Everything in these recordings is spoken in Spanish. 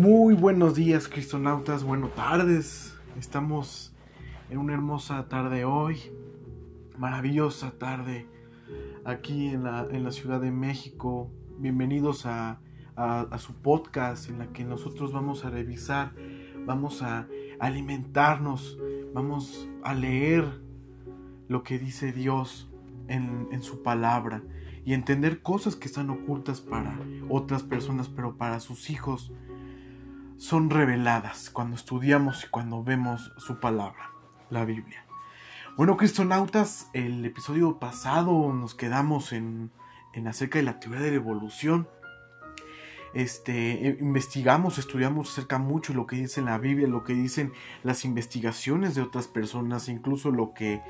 Muy buenos días, cristonautas, buenas tardes. Estamos en una hermosa tarde hoy, maravillosa tarde aquí en la, en la Ciudad de México. Bienvenidos a, a, su podcast en la que nosotros vamos a revisar, vamos a alimentarnos, vamos a leer lo que dice Dios en, en su palabra y entender cosas que están ocultas para otras personas, pero para sus hijos son reveladas cuando estudiamos y cuando vemos su palabra, la Biblia. Bueno, cristonautas, el episodio pasado nos quedamos en, en acerca de la teoría de la evolución. Este, eh, investigamos, estudiamos acerca mucho lo que dice la Biblia, lo que dicen las investigaciones de otras personas, incluso lo que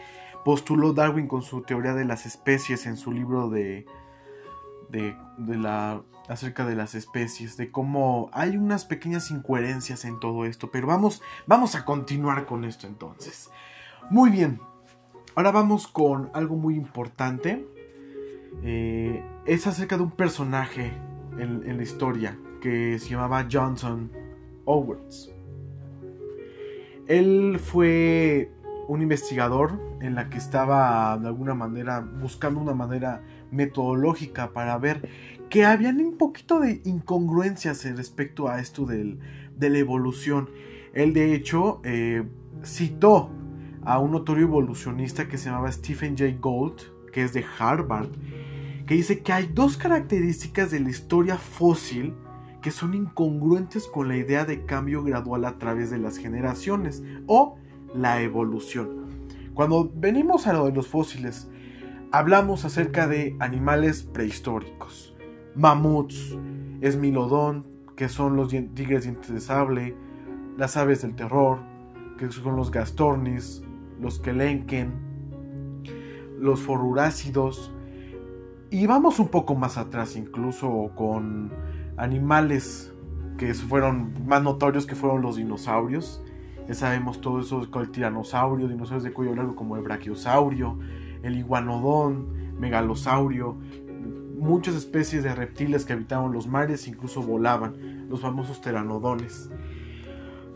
postuló Darwin con su teoría de las especies en su libro de, de, la acerca de las especies, de cómo hay unas pequeñas incoherencias en todo esto, pero vamos, vamos a continuar con esto entonces. Muy bien, ahora vamos con algo muy importante. Eh, es acerca de un personaje en, en, la historia que se llamaba Johnson Owerts. Él fue un investigador en la que estaba de alguna manera buscando una manera metodológica para ver que habían un poquito de incongruencias respecto a esto del, de la evolución. Él de hecho eh, citó a un notorio evolucionista que se llamaba Stephen Jay Gould, que es de Harvard, que dice que hay dos características de la historia fósil que son incongruentes con la idea de cambio gradual a través de las generaciones o la evolución. Cuando venimos a lo de los fósiles, hablamos acerca de animales prehistóricos mamuts, esmilodón, que son los tigres dientes de sable, las aves del terror, que son los gastornis, los kelenken, los forurácidos, y vamos un poco más atrás incluso con animales que fueron más notorios que fueron los dinosaurios. Ya sabemos todo eso con el tiranosaurio, dinosaurios de cuello largo como el brachiosaurio, el iguanodón, megalosaurio, muchas especies de reptiles que habitaban los mares incluso volaban, los famosos pteranodones.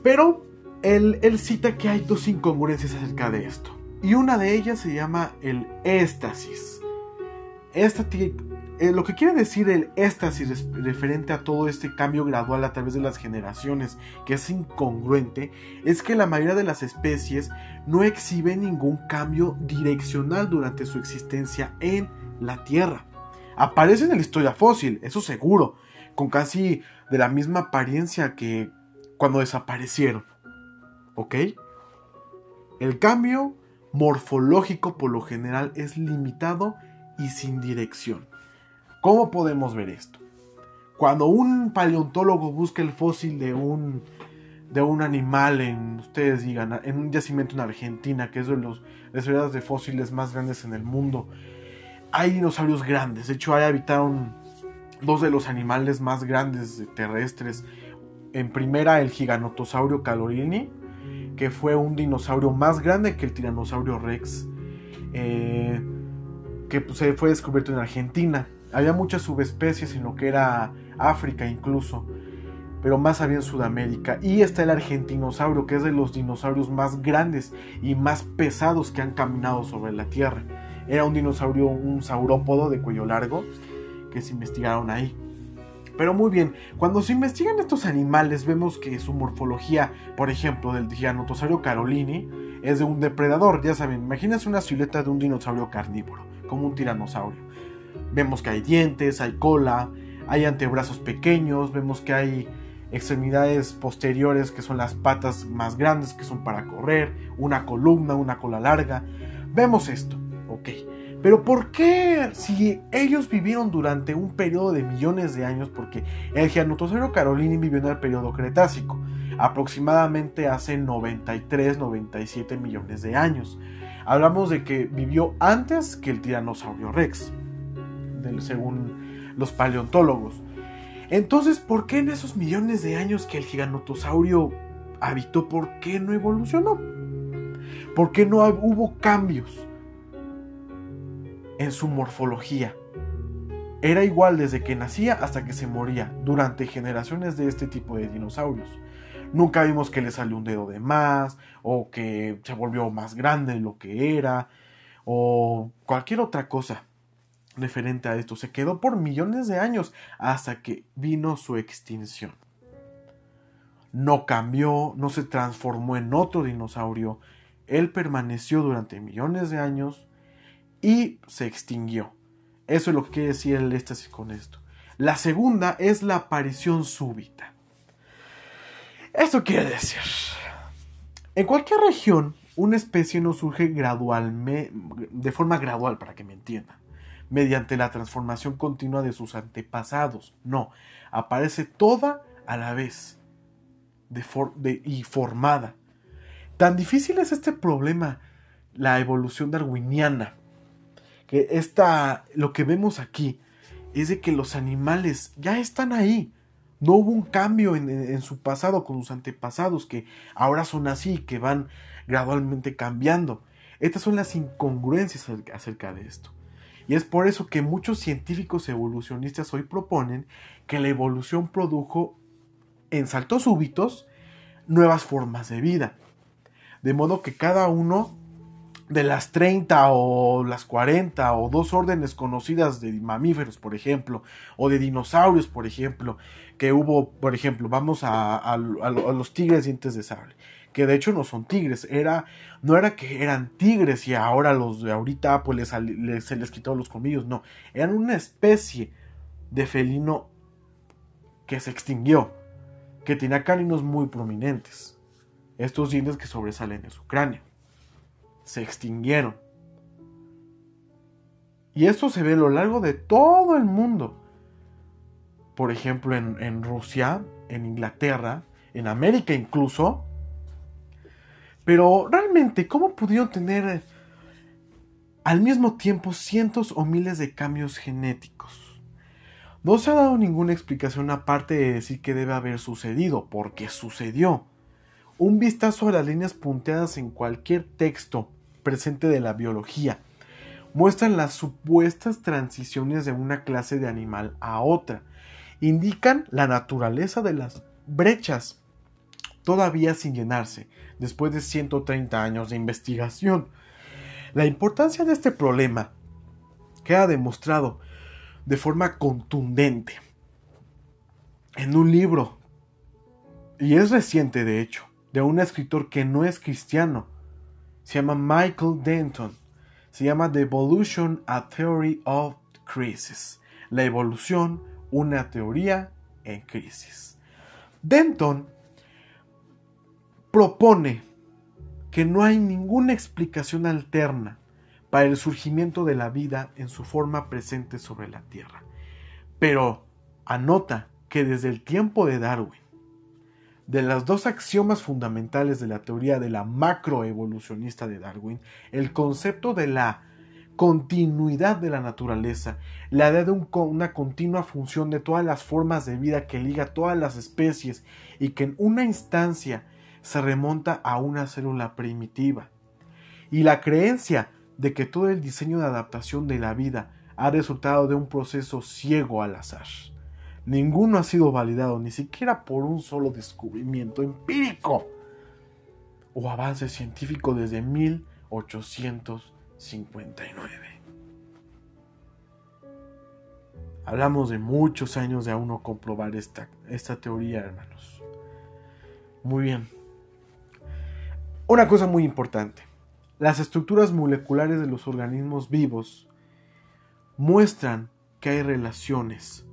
Pero él, cita que hay dos incongruencias acerca de esto. Y una de ellas se llama el éxtasis. Eh, lo que quiere decir el éxtasis referente a todo este cambio gradual a través de las generaciones, que es incongruente, es que la mayoría de las especies no exhiben ningún cambio direccional durante su existencia en la Tierra. Aparecen en la historia fósil, eso seguro, con casi de la misma apariencia que cuando desaparecieron. ¿Ok? El cambio morfológico por lo general es limitado y sin dirección. ¿Cómo podemos ver esto? Cuando un paleontólogo busca el fósil de un, de un animal en, ustedes digan, en un yacimiento en Argentina, que es de los las de fósiles más grandes en el mundo, hay dinosaurios grandes. De hecho, ahí habitaron dos de los animales más grandes terrestres. En primera, el Giganotosaurio calorini, que fue un dinosaurio más grande que el Tiranosaurio Rex, eh, que pues, fue descubierto en Argentina. Había muchas subespecies en lo que era África incluso, pero más había en Sudamérica. Y está el Argentinosaurio, que es de los dinosaurios más grandes y más pesados que han caminado sobre la Tierra. Era un dinosaurio, un saurópodo de cuello largo que se investigaron ahí. Pero muy bien, cuando se investigan estos animales vemos que su morfología, por ejemplo, del Gigantosaurio carolini, es de un depredador, ya saben, imagínense una silueta de un dinosaurio carnívoro, como un tiranosaurio. Vemos que hay dientes, hay cola, hay antebrazos pequeños, vemos que hay extremidades posteriores que son las patas más grandes que son para correr, una columna, una cola larga. Vemos esto. Ok, pero ¿por qué si ellos vivieron durante un periodo de millones de años? Porque el Giganotosaurio carolini vivió en el periodo Cretácico, aproximadamente hace 93-97 millones de años. Hablamos de que vivió antes que el Tiranosaurio Rex, según los paleontólogos. Entonces, ¿por qué en esos millones de años que el giganotosaurio habitó, por qué no evolucionó? ¿Por qué no hubo cambios? en su morfología, era igual desde que nacía hasta que se moría, durante generaciones de este tipo de dinosaurios. Nunca vimos que le salió un dedo de más, o que se volvió más grande de lo que era, o cualquier otra cosa referente a esto. Se quedó por millones de años hasta que vino su extinción. No cambió, no se transformó en otro dinosaurio. Él permaneció durante millones de años y se extinguió. Eso es lo que quiere decir el éxtasis con esto. La segunda es la aparición súbita. Esto quiere decir, en cualquier región, una especie no surge gradualmente, de forma gradual, para que me entiendan, mediante la transformación continua de sus antepasados. No, aparece toda a la vez y formada. Tan difícil es este problema, la evolución darwiniana, que esta, lo que vemos aquí es de que los animales ya están ahí. No hubo un cambio en, su pasado con sus antepasados que ahora son así, que van gradualmente cambiando. Estas son las incongruencias acerca de esto. Y es por eso que muchos científicos evolucionistas hoy proponen que la evolución produjo en saltos súbitos nuevas formas de vida. De modo que cada uno de las 30 o las 40 o dos órdenes conocidas de mamíferos, por ejemplo, o de dinosaurios, por ejemplo, que hubo, por ejemplo, vamos a, los tigres dientes de sable, que de hecho no son tigres, era, no era que eran tigres y ahora los de ahorita pues se les quitó los colmillos, no, eran una especie de felino que se extinguió, que tenía caninos muy prominentes, estos dientes que sobresalen de su se extinguieron. Y esto se ve a lo largo de todo el mundo. Por ejemplo, en, Rusia, en Inglaterra, en América incluso. Pero realmente, ¿cómo pudieron tener al mismo tiempo cientos o miles de cambios genéticos? No se ha dado ninguna explicación aparte de decir que debe haber sucedido, porque sucedió. Un vistazo a las líneas punteadas en cualquier texto presente de la biología. Muestran las supuestas transiciones de una clase de animal a otra. Indican la naturaleza de las brechas todavía sin llenarse, después de 130 años de investigación. La importancia de este problema queda demostrado de forma contundente en un libro, y es reciente de hecho, de un escritor que no es cristiano, se llama Michael Denton. Se llama The Evolution, a Theory of Crisis. La evolución, una teoría en crisis. Denton propone que no hay ninguna explicación alterna para el surgimiento de la vida en su forma presente sobre la Tierra. Pero anota que desde el tiempo de Darwin de las dos axiomas fundamentales de la teoría de la macroevolucionista de Darwin, el concepto de la continuidad de la naturaleza, la idea de una continua función de todas las formas de vida que liga todas las especies y que en una instancia se remonta a una célula primitiva, y la creencia de que todo el diseño de adaptación de la vida ha resultado de un proceso ciego al azar. Ninguno ha sido validado, ni siquiera por un solo descubrimiento empírico o avance científico desde 1859. Hablamos de muchos años de aún no comprobar esta, esta teoría, hermanos. Muy bien. Una cosa muy importante. Las estructuras moleculares de los organismos vivos muestran que hay relaciones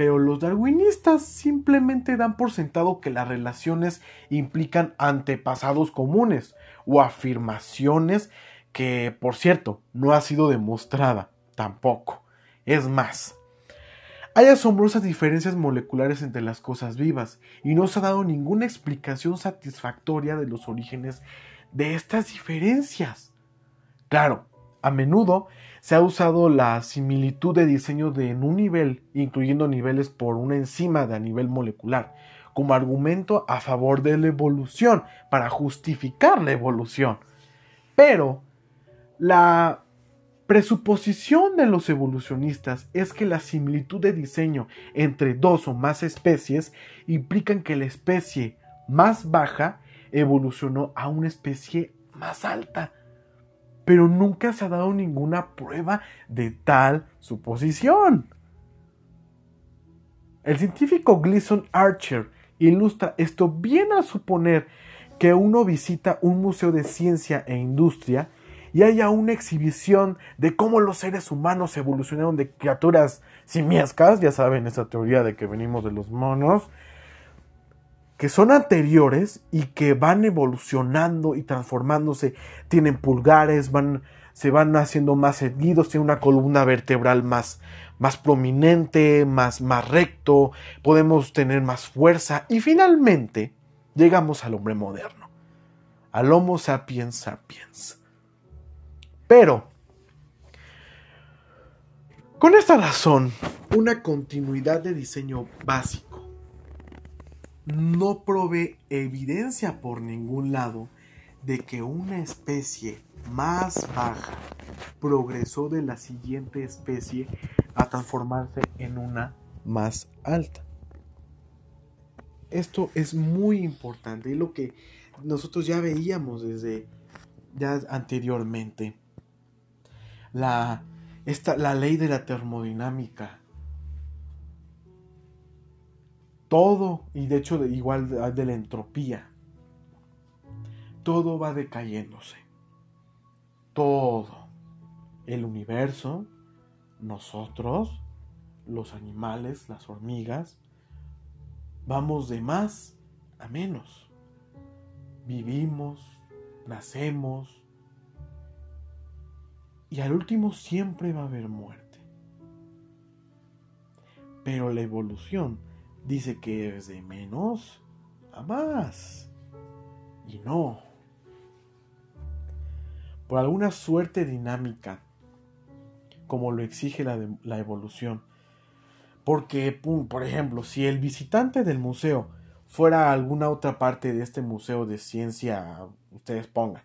pero los darwinistas simplemente dan por sentado que las relaciones implican antepasados comunes o afirmaciones que, por cierto, no ha sido demostrada tampoco. Es más, hay asombrosas diferencias moleculares entre las cosas vivas y no se ha dado ninguna explicación satisfactoria de los orígenes de estas diferencias. Claro, a menudo se ha usado la similitud de diseño de en un nivel, incluyendo niveles por una enzima de a nivel molecular, como argumento a favor de la evolución, para justificar la evolución. Pero la Presuposición de los evolucionistas es que la similitud de diseño entre dos o más especies implican que la especie más baja evolucionó a una especie más alta. Pero nunca se ha dado ninguna prueba de tal suposición. El científico Gleason Archer ilustra esto bien al suponer que uno visita un museo de ciencia e industria y haya una exhibición de cómo los seres humanos evolucionaron de criaturas simiescas, ya saben esa teoría de que venimos de los monos, que son anteriores y que van evolucionando y transformándose, tienen pulgares, van, se van haciendo más erguidos, tienen una columna vertebral más, más prominente, más, más recto, podemos tener más fuerza y finalmente llegamos al hombre moderno, al Homo sapiens sapiens. Pero, con esta razón, una continuidad de diseño básico no provee evidencia por ningún lado de que una especie más baja progresó de la siguiente especie a transformarse en una más alta. Esto es muy importante y lo que nosotros ya veíamos desde ya anteriormente la, esta, la ley de la termodinámica. Todo, y de hecho igual de la entropía, todo va decayéndose. Todo. El universo, nosotros, los animales, las hormigas, vamos de más a menos. Vivimos, nacemos, y al último siempre va a haber muerte. Pero la evolución dice que es de menos a más. Y no. Por alguna suerte dinámica, como lo exige la, evolución. Porque, por ejemplo, si el visitante del museo fuera a alguna otra parte de este museo de ciencia, ustedes pongan,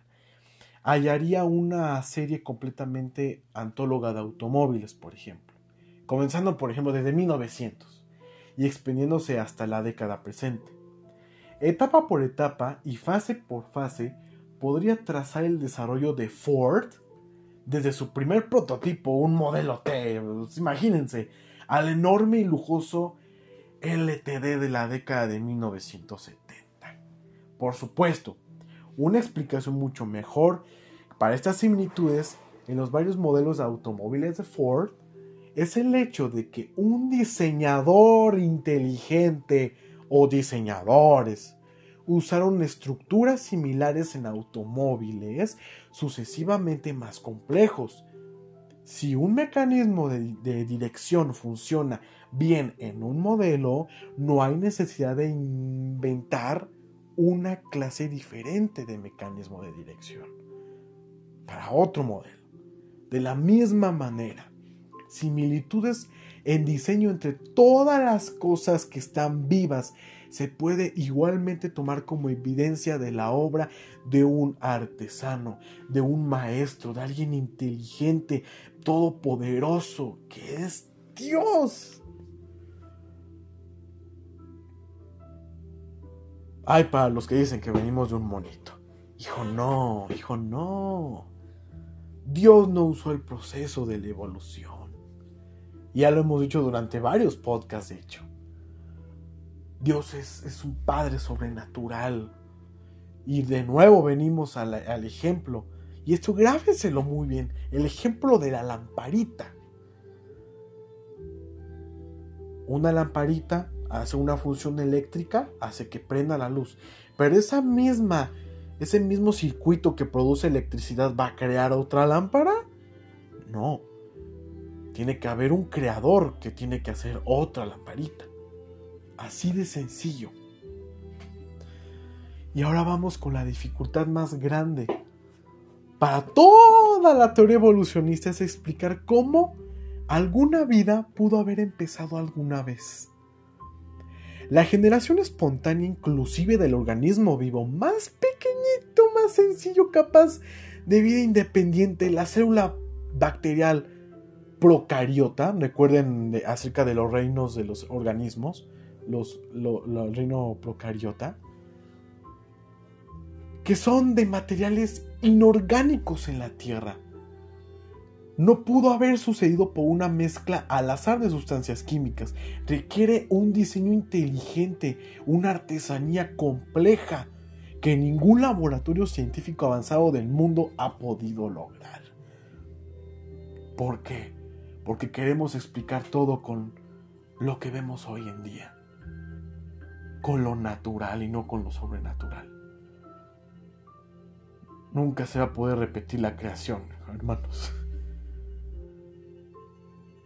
hallaría una serie completamente antóloga de automóviles, por ejemplo, comenzando por ejemplo desde 1900 y expendiéndose hasta la década presente. Etapa por etapa y fase por fase podría trazar el desarrollo de Ford desde su primer prototipo, un modelo T, pues, imagínense, al enorme y lujoso LTD de la década de 1970. Por supuesto, una explicación mucho mejor para estas similitudes en los varios modelos de automóviles de Ford es el hecho de que un diseñador inteligente o diseñadores usaron estructuras similares en automóviles sucesivamente más complejos. Si un mecanismo de, dirección funciona bien en un modelo, no hay necesidad de inventar una clase diferente de mecanismo de dirección para otro modelo. De la misma manera, similitudes en diseño entre todas las cosas que están vivas se puede igualmente tomar como evidencia de la obra de un artesano, de un maestro, de alguien inteligente, todopoderoso, que es Dios. Ay, para los que dicen que venimos de un monito. Hijo, no, hijo, no. Dios no usó el proceso de la evolución. Ya lo hemos dicho durante varios podcasts, de hecho. Dios es, un Padre sobrenatural. Y de nuevo venimos al, al ejemplo. Y esto grábenselo muy bien. El ejemplo de la lamparita. Una lamparita hace una función eléctrica, hace que prenda la luz. Pero esa misma, ese mismo circuito que produce electricidad va a crear otra lámpara. No. Tiene que haber un creador que tiene que hacer otra lamparita. Así de sencillo. Y ahora vamos con la dificultad más grande. Para toda la teoría evolucionista es explicar cómo alguna vida pudo haber empezado alguna vez. La generación espontánea inclusive del organismo vivo más pequeñito, más sencillo, capaz de vida independiente, la célula bacterial procariota, recuerden acerca de los reinos de los organismos, los, el reino procariota, que son de materiales inorgánicos en la Tierra. No pudo haber sucedido por una mezcla al azar de sustancias químicas. Requiere un diseño inteligente, una artesanía compleja que ningún laboratorio científico avanzado del mundo ha podido lograr. ¿Por qué? Porque queremos explicar todo con lo que vemos hoy en día. Con lo natural y no con lo sobrenatural. Nunca se va a poder repetir la creación, hermanos.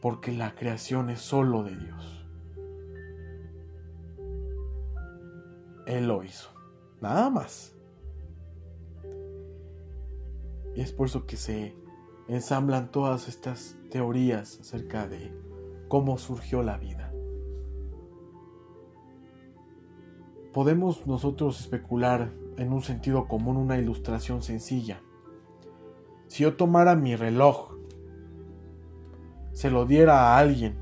Porque la creación es solo de Dios. Él lo hizo. Nada más. Y es por eso que se ensamblan todas estas teorías acerca de cómo surgió la vida. Podemos nosotros especular en un sentido común una ilustración sencilla. Si yo tomara mi reloj, se lo diera a alguien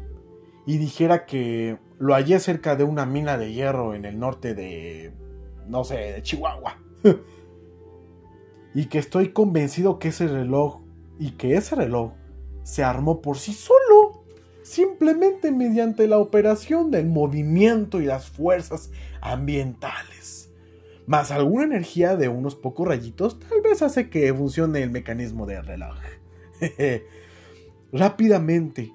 y dijera que lo hallé cerca de una mina de hierro en el norte de no sé, de Chihuahua. y que estoy convencido que ese reloj y que ese reloj se armó por sí solo, simplemente mediante la operación del movimiento y las fuerzas ambientales. Más alguna energía de unos pocos rayitos tal vez hace que funcione el mecanismo del reloj. Rápidamente,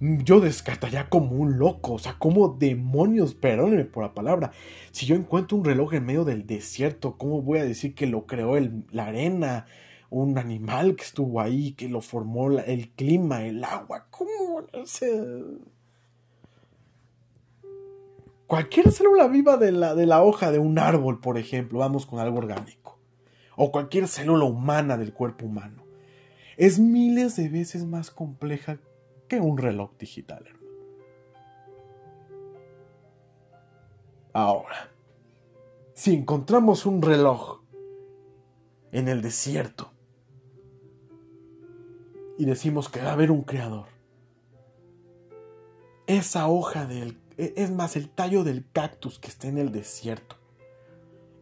yo descartaría como un loco, o sea, como demonios, perdónenme por la palabra. Si yo encuentro un reloj en medio del desierto, ¿cómo voy a decir que lo creó la arena? Un animal que estuvo ahí, que lo formó el clima, el agua, ¿cómo? Sé. Cualquier célula viva de la, de la hoja de un árbol, por ejemplo, vamos con algo orgánico, o cualquier célula humana del cuerpo humano, es miles de veces más compleja un reloj digital. Ahora, si encontramos un reloj en el desierto y decimos que va a haber un creador, esa hoja del, e, es más el tallo del cactus que está en el desierto,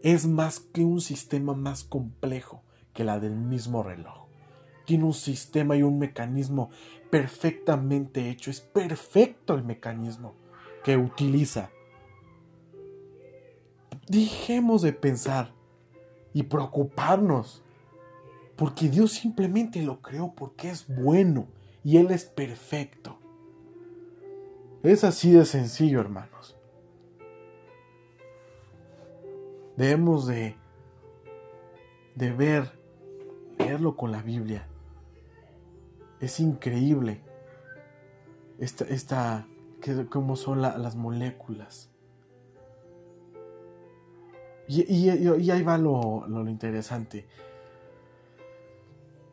es más que un sistema más complejo que la del mismo reloj. Tiene un sistema y un mecanismo perfectamente hecho, es perfecto el mecanismo que utiliza. Dejemos de pensar y preocuparnos, porque Dios simplemente lo creó porque es bueno y Él es perfecto. Es así de sencillo, hermanos. Debemos de, de ver, leerlo con la Biblia es increíble esta, esta cómo son las moléculas. Y, ahí va lo, lo, interesante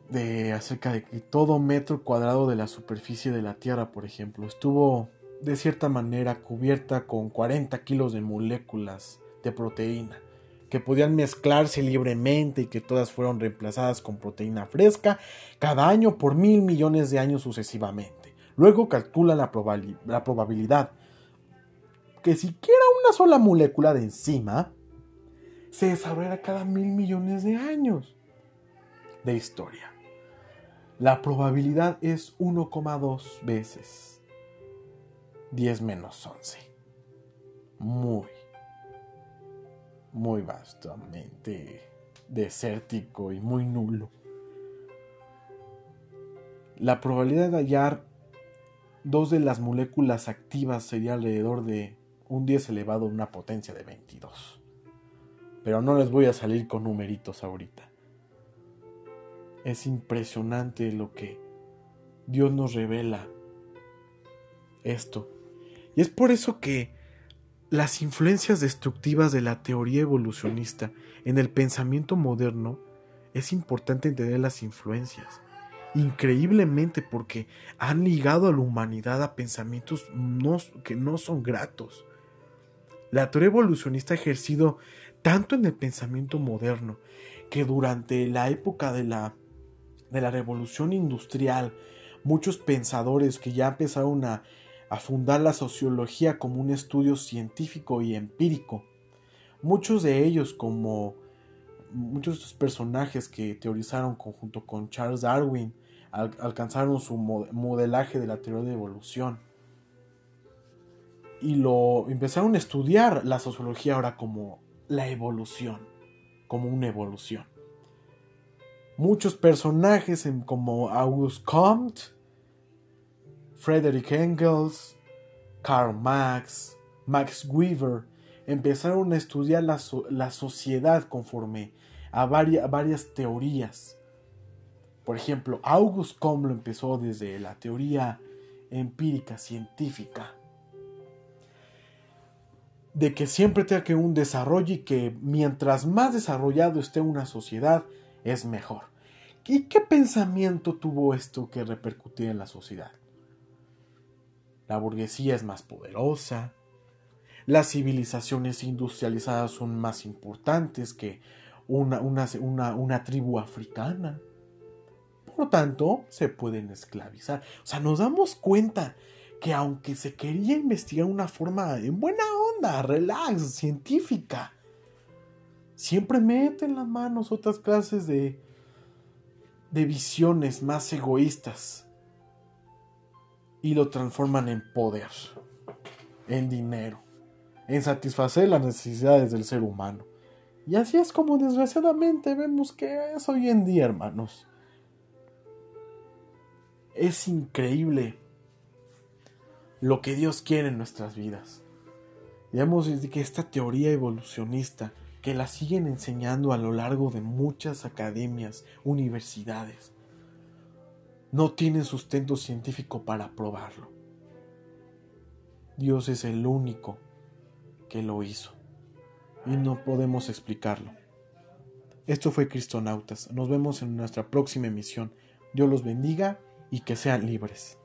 de acerca de que todo metro cuadrado de la superficie de la Tierra, por ejemplo, estuvo de cierta manera cubierta con 40 kilos de moléculas de proteína que podían mezclarse libremente y que todas fueron reemplazadas con proteína fresca cada año por mil millones de años sucesivamente. Luego calcula la, probabilidad que siquiera una sola molécula de enzima se desarrollara cada mil millones de años de historia. La probabilidad es 1,2 veces 10 menos 11. Muy, muy vastamente desértico y muy nulo. La probabilidad de hallar dos de las moléculas activas sería alrededor de un 10 elevado a una potencia de 22. Pero no les voy a salir con numeritos ahorita. Es impresionante lo que Dios nos revela esto. Y es por eso que las influencias destructivas de la teoría evolucionista en el pensamiento moderno, es importante entender las influencias. Increíblemente porque han ligado a la humanidad a pensamientos que no son gratos. La teoría evolucionista ha ejercido tanto en el pensamiento moderno que durante la época de la de la revolución industrial, muchos pensadores que ya empezaron a, a fundar la sociología como un estudio científico y empírico, muchos de ellos como muchos de estos personajes que teorizaron junto con Charles Darwin alcanzaron su modelaje de la teoría de evolución y lo empezaron a estudiar la sociología ahora como la evolución, como una evolución. Muchos personajes como Auguste Comte, Frederick Engels, Karl Marx, Max Weber, empezaron a estudiar la, sociedad conforme a varias, teorías. Por ejemplo, Auguste Comte empezó desde la teoría empírica científica de que siempre tenga que un desarrollo y que mientras más desarrollado esté una sociedad, es mejor. ¿Y qué pensamiento tuvo esto que repercutir en la sociedad? La burguesía es más poderosa, las civilizaciones industrializadas son más importantes que una, una, una tribu africana. Por tanto, se pueden esclavizar. O sea, nos damos cuenta que aunque se quería investigar una forma en buena onda, relax, científica, siempre meten las manos otras clases de, de visiones más egoístas y lo transforman en poder, en dinero, en satisfacer las necesidades del ser humano. Y así es como desgraciadamente vemos que es hoy en día, hermanos. Es increíble lo que Dios quiere en nuestras vidas. Vemos que esta teoría evolucionista, que la siguen enseñando a lo largo de muchas academias, universidades, no tiene sustento científico para probarlo. Dios es el único que lo hizo y no podemos explicarlo. Esto fue Cristonautas. Nos vemos en nuestra próxima emisión. Dios los bendiga y que sean libres.